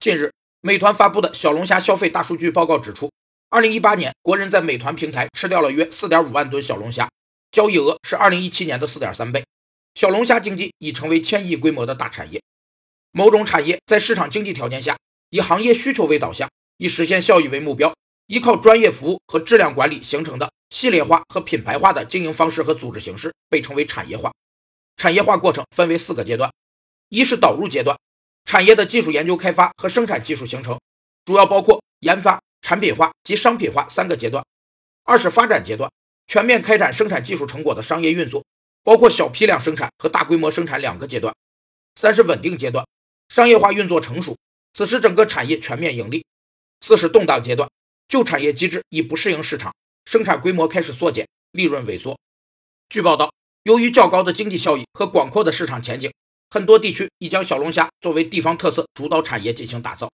近日，美团发布的小龙虾消费大数据报告指出，二零一八年国人在美团平台吃掉了约四点五万吨小龙虾，交易额是二零一七年的四点三倍。小龙虾经济已成为千亿规模的大产业。某种产业在市场经济条件下，以行业需求为导向，以实现效益为目标，依靠专业服务和质量管理形成的系列化和品牌化的经营方式和组织形式，被称为产业化。产业化过程分为四个阶段：一是导入阶段。产业的技术研究开发和生产技术形成，主要包括研发、产品化及商品化三个阶段。二是发展阶段，全面开展生产技术成果的商业运作，包括小批量生产和大规模生产两个阶段。三是稳定阶段，商业化运作成熟，此时整个产业全面盈利。四是动荡阶段，旧产业机制已不适应市场，生产规模开始缩减，利润萎缩。据报道，由于较高的经济效益和广阔的市场前景。很多地区已将小龙虾作为地方特色主导产业进行打造。